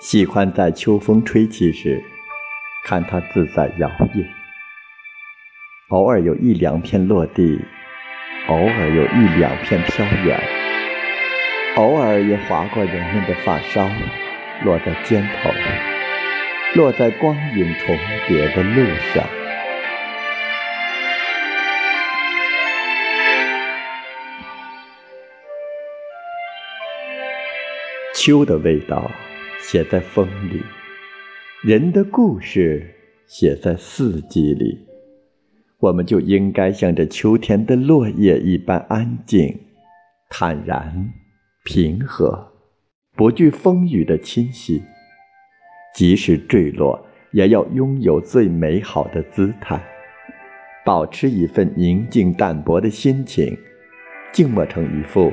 喜欢在秋风吹起时，看它自在摇曳。偶尔有一两片落地，偶尔有一两片飘远，偶尔也划过人们的发梢，落在肩头，落在光影重叠的路上。秋的味道写在风里，人的故事写在四季里。我们就应该像这秋天的落叶一般安静、坦然、平和，不惧风雨的侵袭。即使坠落，也要拥有最美好的姿态，保持一份宁静淡泊的心情，静默成一幅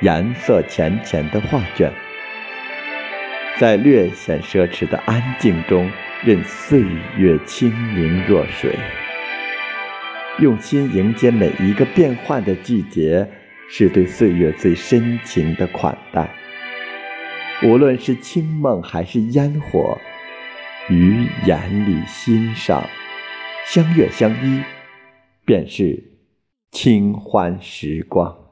颜色浅浅的画卷，在略显奢侈的安静中，任岁月清明若水。用心迎接每一个变幻的季节，是对岁月最深情的款待。无论是清梦还是烟火，于眼里欣赏，相悦相依，便是清欢时光。